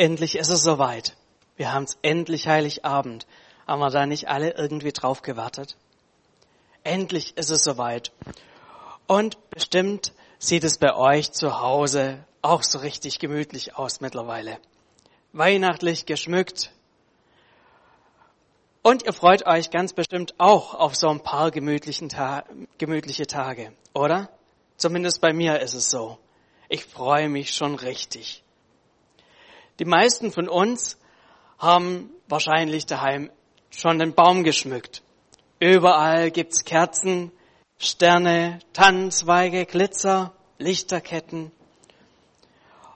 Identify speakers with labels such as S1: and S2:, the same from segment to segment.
S1: endlich ist es soweit. Wir haben es endlich Heiligabend. Haben wir da nicht alle irgendwie drauf gewartet? Endlich ist es soweit. Und bestimmt sieht es bei euch zu Hause auch so richtig gemütlich aus mittlerweile. Weihnachtlich geschmückt. Und ihr freut euch ganz bestimmt auch auf so ein paar gemütlichen Ta gemütliche Tage, oder? Zumindest bei mir ist es so. Ich freue mich schon richtig. Die meisten von uns haben wahrscheinlich daheim schon den Baum geschmückt. Überall gibt's Kerzen, Sterne, Tannenzweige, Glitzer, Lichterketten.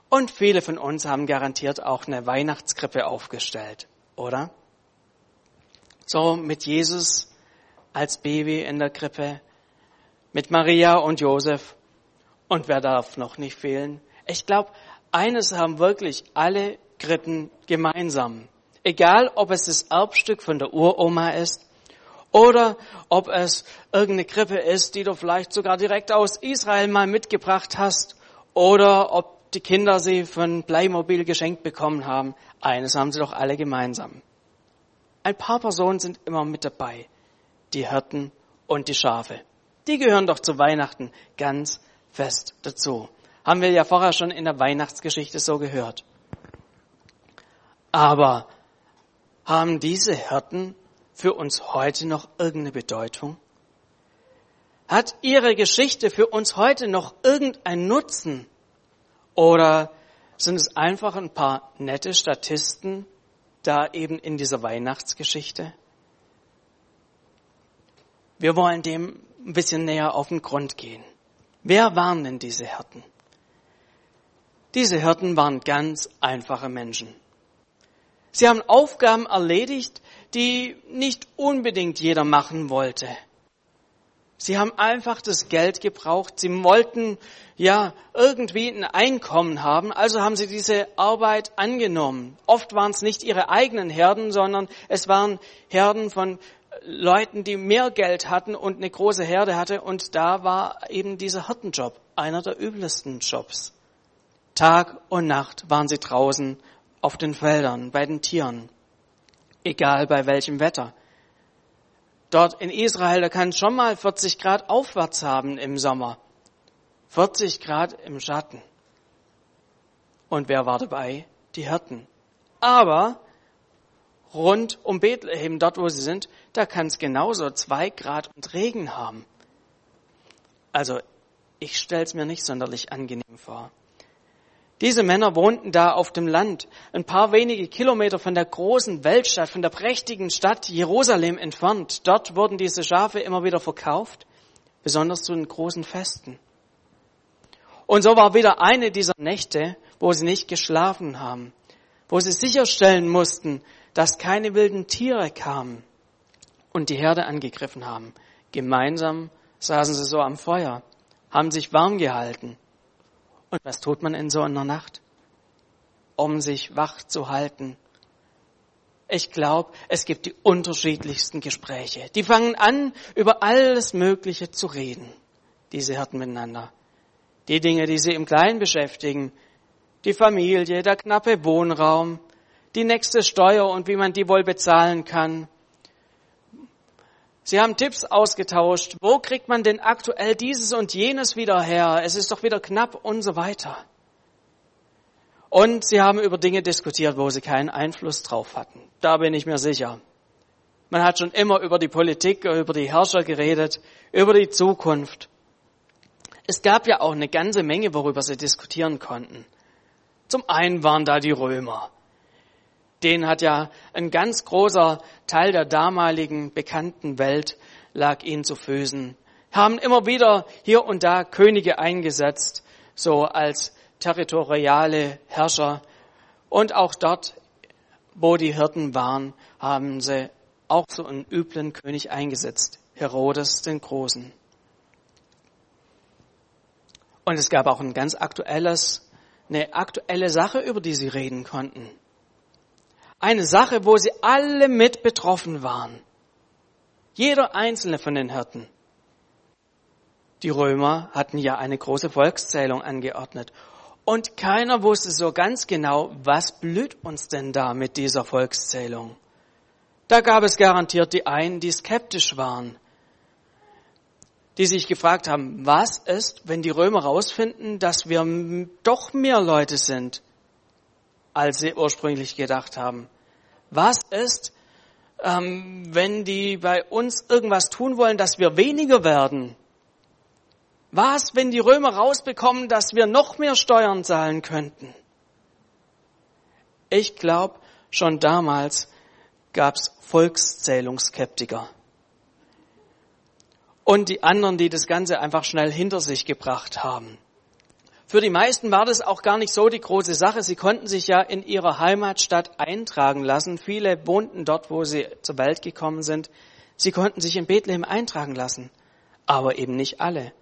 S1: Und viele von uns haben garantiert auch eine Weihnachtskrippe aufgestellt, oder? So mit Jesus als Baby in der Krippe, mit Maria und Josef. Und wer darf noch nicht fehlen? Ich glaube, eines haben wirklich alle Krippen gemeinsam. Egal, ob es das Erbstück von der Uroma ist oder ob es irgendeine Krippe ist, die du vielleicht sogar direkt aus Israel mal mitgebracht hast oder ob die Kinder sie von Playmobil geschenkt bekommen haben. Eines haben sie doch alle gemeinsam. Ein paar Personen sind immer mit dabei. Die Hirten und die Schafe. Die gehören doch zu Weihnachten ganz fest dazu. Haben wir ja vorher schon in der Weihnachtsgeschichte so gehört. Aber haben diese Hirten für uns heute noch irgendeine Bedeutung? Hat ihre Geschichte für uns heute noch irgendeinen Nutzen? Oder sind es einfach ein paar nette Statisten da eben in dieser Weihnachtsgeschichte? Wir wollen dem ein bisschen näher auf den Grund gehen. Wer waren denn diese Hirten? Diese Hirten waren ganz einfache Menschen. Sie haben Aufgaben erledigt, die nicht unbedingt jeder machen wollte. Sie haben einfach das Geld gebraucht. Sie wollten ja irgendwie ein Einkommen haben, also haben sie diese Arbeit angenommen. Oft waren es nicht ihre eigenen Herden, sondern es waren Herden von Leuten, die mehr Geld hatten und eine große Herde hatte. Und da war eben dieser Hirtenjob einer der übelsten Jobs. Tag und Nacht waren sie draußen auf den Feldern, bei den Tieren, egal bei welchem Wetter. Dort in Israel, da kann es schon mal 40 Grad aufwärts haben im Sommer. 40 Grad im Schatten. Und wer war dabei? Die Hirten. Aber rund um Bethlehem, dort wo sie sind, da kann es genauso zwei Grad und Regen haben. Also ich stell's mir nicht sonderlich angenehm vor. Diese Männer wohnten da auf dem Land, ein paar wenige Kilometer von der großen Weltstadt, von der prächtigen Stadt Jerusalem entfernt. Dort wurden diese Schafe immer wieder verkauft, besonders zu den großen Festen. Und so war wieder eine dieser Nächte, wo sie nicht geschlafen haben, wo sie sicherstellen mussten, dass keine wilden Tiere kamen und die Herde angegriffen haben. Gemeinsam saßen sie so am Feuer, haben sich warm gehalten und was tut man in so einer Nacht? Um sich wach zu halten. Ich glaube, es gibt die unterschiedlichsten Gespräche. Die fangen an, über alles Mögliche zu reden, diese Hirten miteinander. Die Dinge, die sie im Kleinen beschäftigen, die Familie, der knappe Wohnraum, die nächste Steuer und wie man die wohl bezahlen kann, Sie haben Tipps ausgetauscht. Wo kriegt man denn aktuell dieses und jenes wieder her? Es ist doch wieder knapp und so weiter. Und sie haben über Dinge diskutiert, wo sie keinen Einfluss drauf hatten. Da bin ich mir sicher. Man hat schon immer über die Politik, über die Herrscher geredet, über die Zukunft. Es gab ja auch eine ganze Menge, worüber sie diskutieren konnten. Zum einen waren da die Römer den hat ja ein ganz großer Teil der damaligen bekannten Welt lag ihnen zu Füßen. Haben immer wieder hier und da Könige eingesetzt, so als territoriale Herrscher. Und auch dort, wo die Hirten waren, haben sie auch so einen üblen König eingesetzt, Herodes den Großen. Und es gab auch ein ganz aktuelles, eine aktuelle Sache, über die sie reden konnten. Eine Sache, wo sie alle mit betroffen waren. Jeder einzelne von den Hirten. Die Römer hatten ja eine große Volkszählung angeordnet. Und keiner wusste so ganz genau, was blüht uns denn da mit dieser Volkszählung. Da gab es garantiert die einen, die skeptisch waren, die sich gefragt haben, was ist, wenn die Römer rausfinden, dass wir doch mehr Leute sind, als sie ursprünglich gedacht haben? Was ist, ähm, wenn die bei uns irgendwas tun wollen, dass wir weniger werden? Was, wenn die Römer rausbekommen, dass wir noch mehr Steuern zahlen könnten? Ich glaube, schon damals gab es Volkszählungsskeptiker. Und die anderen, die das Ganze einfach schnell hinter sich gebracht haben. Für die meisten war das auch gar nicht so die große Sache. Sie konnten sich ja in ihrer Heimatstadt eintragen lassen. Viele wohnten dort, wo sie zur Welt gekommen sind. Sie konnten sich in Bethlehem eintragen lassen. Aber eben nicht alle.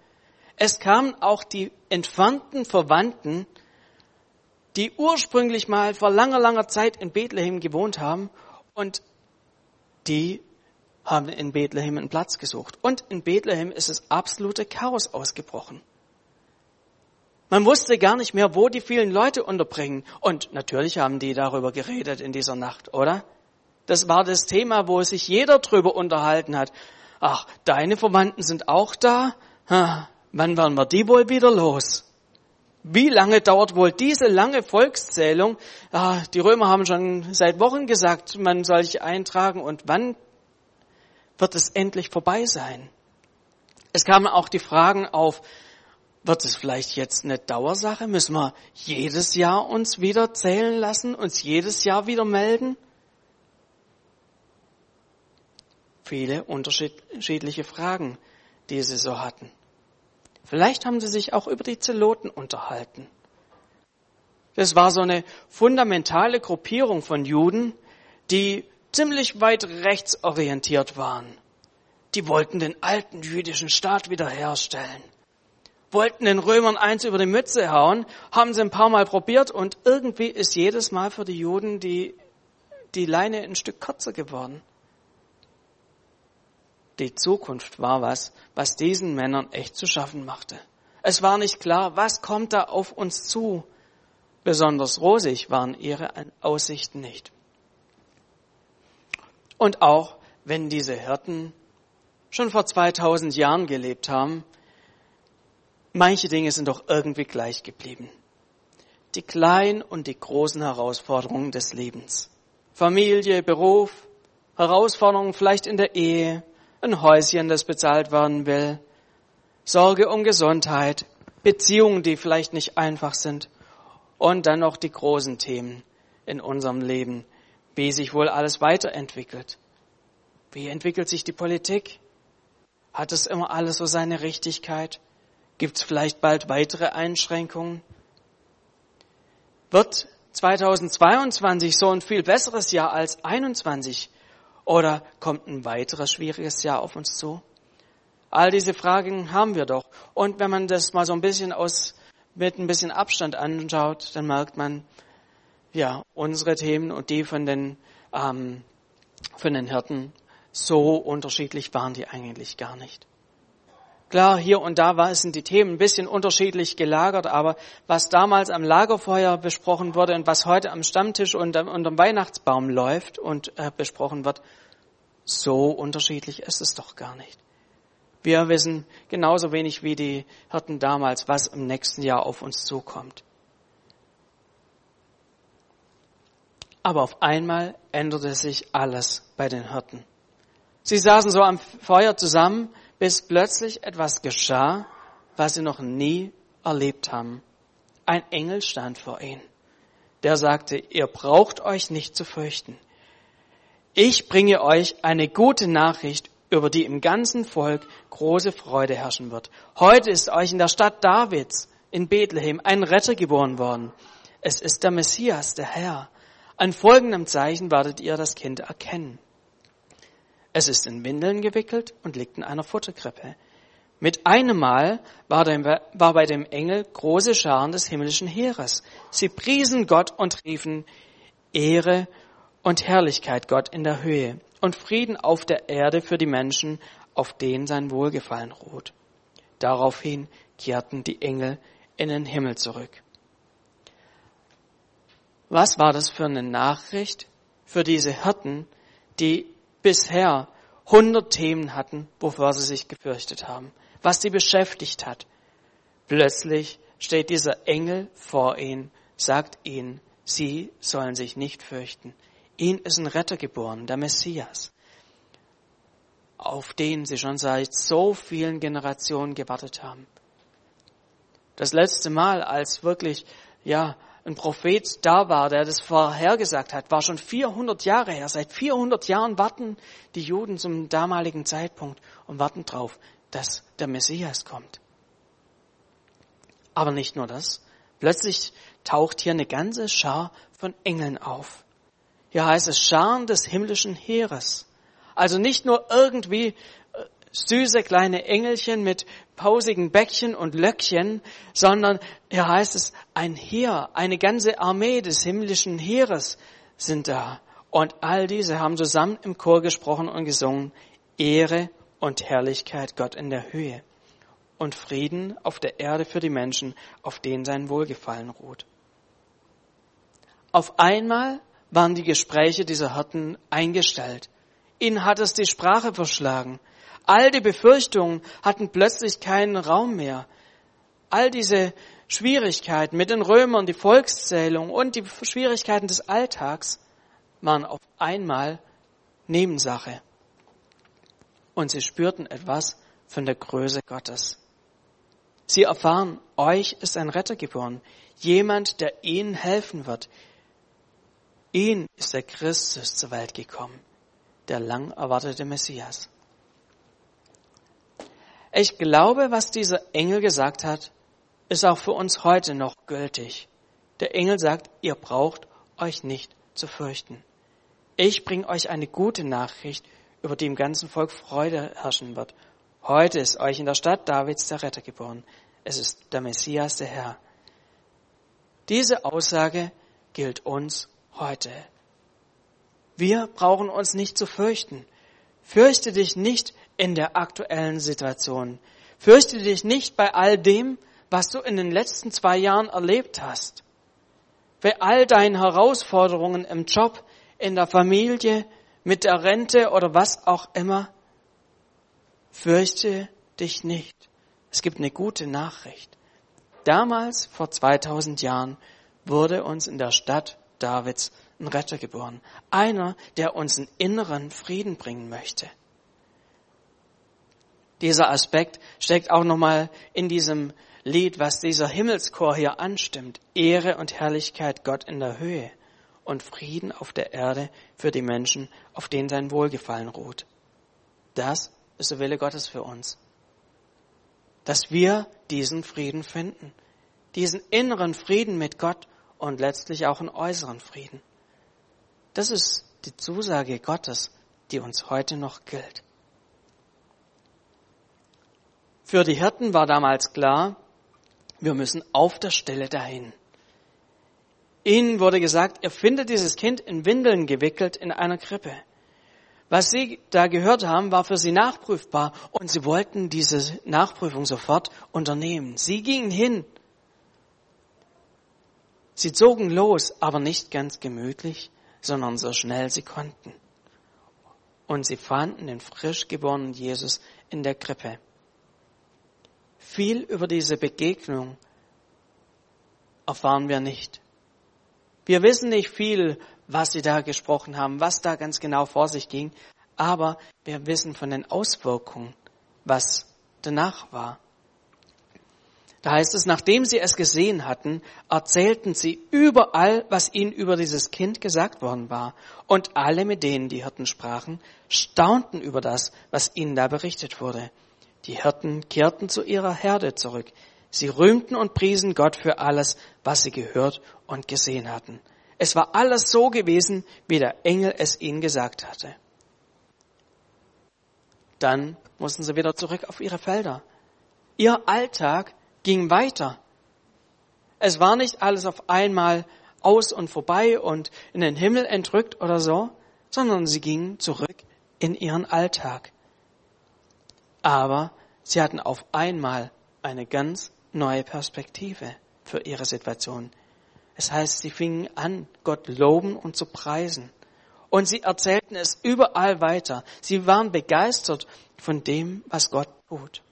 S1: Es kamen auch die entfernten Verwandten, die ursprünglich mal vor langer, langer Zeit in Bethlehem gewohnt haben und die haben in Bethlehem einen Platz gesucht. Und in Bethlehem ist es absolute Chaos ausgebrochen. Man wusste gar nicht mehr, wo die vielen Leute unterbringen. Und natürlich haben die darüber geredet in dieser Nacht, oder? Das war das Thema, wo sich jeder drüber unterhalten hat. Ach, deine Verwandten sind auch da? Wann werden wir die wohl wieder los? Wie lange dauert wohl diese lange Volkszählung? Ah, die Römer haben schon seit Wochen gesagt, man soll sich eintragen und wann wird es endlich vorbei sein? Es kamen auch die Fragen auf, wird es vielleicht jetzt eine Dauersache? Müssen wir jedes Jahr uns wieder zählen lassen, uns jedes Jahr wieder melden? Viele unterschiedliche Fragen, die sie so hatten. Vielleicht haben sie sich auch über die Zeloten unterhalten. Das war so eine fundamentale Gruppierung von Juden, die ziemlich weit rechtsorientiert waren. Die wollten den alten jüdischen Staat wiederherstellen. Wollten den Römern eins über die Mütze hauen, haben sie ein paar Mal probiert und irgendwie ist jedes Mal für die Juden die, die Leine ein Stück kürzer geworden. Die Zukunft war was, was diesen Männern echt zu schaffen machte. Es war nicht klar, was kommt da auf uns zu. Besonders rosig waren ihre Aussichten nicht. Und auch wenn diese Hirten schon vor 2000 Jahren gelebt haben, manche Dinge sind doch irgendwie gleich geblieben. Die kleinen und die großen Herausforderungen des Lebens. Familie, Beruf, Herausforderungen vielleicht in der Ehe, ein Häuschen, das bezahlt werden will, Sorge um Gesundheit, Beziehungen, die vielleicht nicht einfach sind und dann noch die großen Themen in unserem Leben, wie sich wohl alles weiterentwickelt. Wie entwickelt sich die Politik? Hat es immer alles so seine Richtigkeit? Gibt es vielleicht bald weitere Einschränkungen? Wird 2022 so ein viel besseres Jahr als 21? Oder kommt ein weiteres schwieriges Jahr auf uns zu? All diese Fragen haben wir doch. Und wenn man das mal so ein bisschen aus, mit ein bisschen Abstand anschaut, dann merkt man, ja, unsere Themen und die von den, ähm, von den Hirten, so unterschiedlich waren die eigentlich gar nicht. Klar, hier und da sind die Themen ein bisschen unterschiedlich gelagert, aber was damals am Lagerfeuer besprochen wurde und was heute am Stammtisch und unterm Weihnachtsbaum läuft und äh, besprochen wird, so unterschiedlich ist es doch gar nicht. Wir wissen genauso wenig wie die Hirten damals, was im nächsten Jahr auf uns zukommt. Aber auf einmal änderte sich alles bei den Hirten. Sie saßen so am Feuer zusammen, bis plötzlich etwas geschah, was sie noch nie erlebt haben. Ein Engel stand vor ihnen. Der sagte, ihr braucht euch nicht zu fürchten. Ich bringe euch eine gute Nachricht, über die im ganzen Volk große Freude herrschen wird. Heute ist euch in der Stadt Davids in Bethlehem ein Retter geboren worden. Es ist der Messias, der Herr. An folgendem Zeichen werdet ihr das Kind erkennen. Es ist in Windeln gewickelt und liegt in einer Futterkrippe. Mit einem Mal war, dem, war bei dem Engel große Scharen des himmlischen Heeres. Sie priesen Gott und riefen Ehre und Herrlichkeit Gott in der Höhe und Frieden auf der Erde für die Menschen, auf denen sein Wohlgefallen ruht. Daraufhin kehrten die Engel in den Himmel zurück. Was war das für eine Nachricht für diese Hirten, die bisher hundert Themen hatten, wovor sie sich gefürchtet haben, was sie beschäftigt hat. Plötzlich steht dieser Engel vor ihnen, sagt ihnen, sie sollen sich nicht fürchten. Ihnen ist ein Retter geboren, der Messias, auf den sie schon seit so vielen Generationen gewartet haben. Das letzte Mal, als wirklich, ja, ein Prophet da war, der das vorhergesagt hat, war schon 400 Jahre her. Seit 400 Jahren warten die Juden zum damaligen Zeitpunkt und warten drauf, dass der Messias kommt. Aber nicht nur das. Plötzlich taucht hier eine ganze Schar von Engeln auf. Hier heißt es Scharen des himmlischen Heeres. Also nicht nur irgendwie süße kleine Engelchen mit pausigen Bäckchen und Löckchen, sondern hier heißt es, ein Heer, eine ganze Armee des himmlischen Heeres sind da. Und all diese haben zusammen im Chor gesprochen und gesungen, Ehre und Herrlichkeit Gott in der Höhe und Frieden auf der Erde für die Menschen, auf denen sein Wohlgefallen ruht. Auf einmal waren die Gespräche dieser Hirten eingestellt. Ihnen hat es die Sprache verschlagen. All die Befürchtungen hatten plötzlich keinen Raum mehr. All diese Schwierigkeiten mit den Römern, die Volkszählung und die Schwierigkeiten des Alltags waren auf einmal Nebensache. Und sie spürten etwas von der Größe Gottes. Sie erfahren, euch ist ein Retter geboren, jemand, der ihnen helfen wird. Ihn ist der Christus zur Welt gekommen, der lang erwartete Messias. Ich glaube, was dieser Engel gesagt hat, ist auch für uns heute noch gültig. Der Engel sagt, ihr braucht euch nicht zu fürchten. Ich bringe euch eine gute Nachricht, über die im ganzen Volk Freude herrschen wird. Heute ist euch in der Stadt Davids der Retter geboren. Es ist der Messias, der Herr. Diese Aussage gilt uns heute. Wir brauchen uns nicht zu fürchten. Fürchte dich nicht in der aktuellen Situation. Fürchte dich nicht bei all dem, was du in den letzten zwei Jahren erlebt hast. Bei all deinen Herausforderungen im Job, in der Familie, mit der Rente oder was auch immer. Fürchte dich nicht. Es gibt eine gute Nachricht. Damals, vor 2000 Jahren, wurde uns in der Stadt Davids ein Retter geboren. Einer, der uns einen inneren Frieden bringen möchte. Dieser Aspekt steckt auch nochmal in diesem Lied, was dieser Himmelschor hier anstimmt. Ehre und Herrlichkeit Gott in der Höhe und Frieden auf der Erde für die Menschen, auf denen sein Wohlgefallen ruht. Das ist der Wille Gottes für uns. Dass wir diesen Frieden finden. Diesen inneren Frieden mit Gott und letztlich auch einen äußeren Frieden. Das ist die Zusage Gottes, die uns heute noch gilt. Für die Hirten war damals klar, wir müssen auf der Stelle dahin. Ihnen wurde gesagt, ihr findet dieses Kind in Windeln gewickelt in einer Krippe. Was sie da gehört haben, war für sie nachprüfbar und sie wollten diese Nachprüfung sofort unternehmen. Sie gingen hin. Sie zogen los, aber nicht ganz gemütlich, sondern so schnell sie konnten. Und sie fanden den frisch geborenen Jesus in der Krippe. Viel über diese Begegnung erfahren wir nicht. Wir wissen nicht viel, was sie da gesprochen haben, was da ganz genau vor sich ging, aber wir wissen von den Auswirkungen, was danach war. Da heißt es, nachdem sie es gesehen hatten, erzählten sie überall, was ihnen über dieses Kind gesagt worden war. Und alle, mit denen die Hirten sprachen, staunten über das, was ihnen da berichtet wurde. Die Hirten kehrten zu ihrer Herde zurück. Sie rühmten und priesen Gott für alles, was sie gehört und gesehen hatten. Es war alles so gewesen, wie der Engel es ihnen gesagt hatte. Dann mussten sie wieder zurück auf ihre Felder. Ihr Alltag ging weiter. Es war nicht alles auf einmal aus und vorbei und in den Himmel entrückt oder so, sondern sie gingen zurück in ihren Alltag aber sie hatten auf einmal eine ganz neue Perspektive für ihre Situation. Es heißt, sie fingen an, Gott loben und zu preisen. Und sie erzählten es überall weiter. Sie waren begeistert von dem, was Gott tut.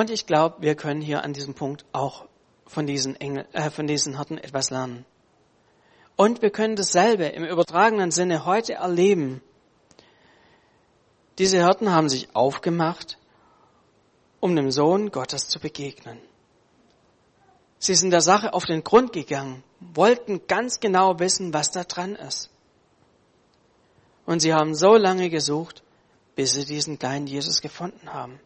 S1: Und ich glaube, wir können hier an diesem Punkt auch von diesen, Engel, äh, von diesen Hirten etwas lernen. Und wir können dasselbe im übertragenen Sinne heute erleben. Diese Hirten haben sich aufgemacht, um dem Sohn Gottes zu begegnen. Sie sind der Sache auf den Grund gegangen, wollten ganz genau wissen, was da dran ist. Und sie haben so lange gesucht, bis sie diesen kleinen Jesus gefunden haben.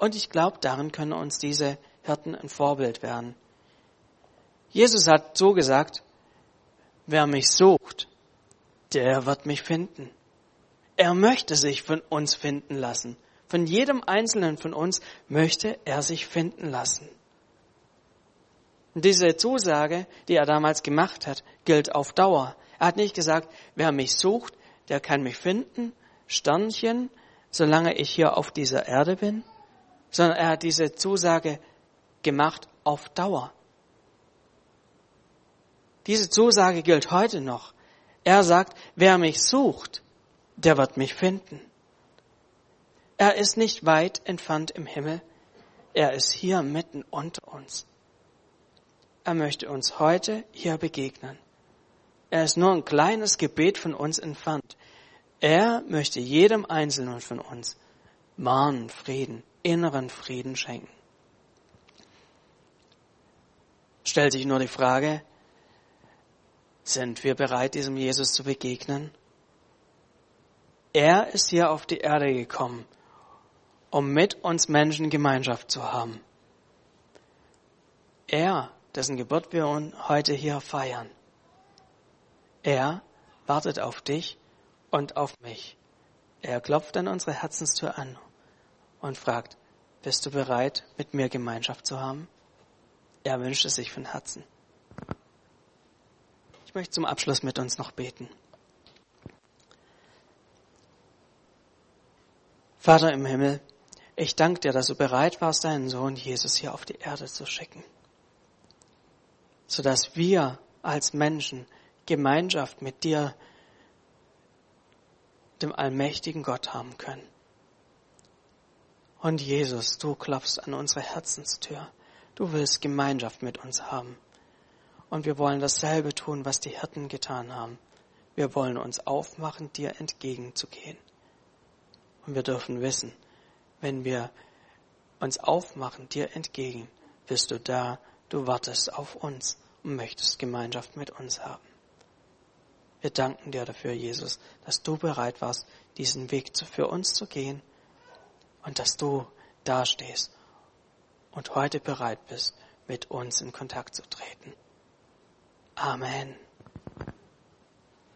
S1: Und ich glaube, darin können uns diese Hirten ein Vorbild werden. Jesus hat so gesagt, wer mich sucht, der wird mich finden. Er möchte sich von uns finden lassen. Von jedem Einzelnen von uns möchte er sich finden lassen. Und diese Zusage, die er damals gemacht hat, gilt auf Dauer. Er hat nicht gesagt, wer mich sucht, der kann mich finden, Sternchen, solange ich hier auf dieser Erde bin, sondern er hat diese Zusage gemacht auf Dauer. Diese Zusage gilt heute noch. Er sagt, wer mich sucht, der wird mich finden. Er ist nicht weit entfernt im Himmel. Er ist hier mitten unter uns. Er möchte uns heute hier begegnen. Er ist nur ein kleines Gebet von uns entfernt. Er möchte jedem Einzelnen von uns wahren Frieden, inneren Frieden schenken. Stellt sich nur die Frage, sind wir bereit, diesem Jesus zu begegnen? Er ist hier auf die Erde gekommen, um mit uns Menschen Gemeinschaft zu haben. Er dessen Geburt wir heute hier feiern. Er wartet auf dich und auf mich. Er klopft an unsere Herzenstür an und fragt, bist du bereit, mit mir Gemeinschaft zu haben? Er wünscht es sich von Herzen. Ich möchte zum Abschluss mit uns noch beten. Vater im Himmel, ich danke dir, dass du bereit warst, deinen Sohn Jesus hier auf die Erde zu schicken sodass wir als Menschen Gemeinschaft mit dir, dem allmächtigen Gott haben können. Und Jesus, du klopfst an unsere Herzenstür. Du willst Gemeinschaft mit uns haben. Und wir wollen dasselbe tun, was die Hirten getan haben. Wir wollen uns aufmachen, dir entgegenzugehen. Und wir dürfen wissen, wenn wir uns aufmachen, dir entgegen, bist du da Du wartest auf uns und möchtest Gemeinschaft mit uns haben. Wir danken dir dafür, Jesus, dass du bereit warst, diesen Weg für uns zu gehen und dass du dastehst und heute bereit bist, mit uns in Kontakt zu treten. Amen.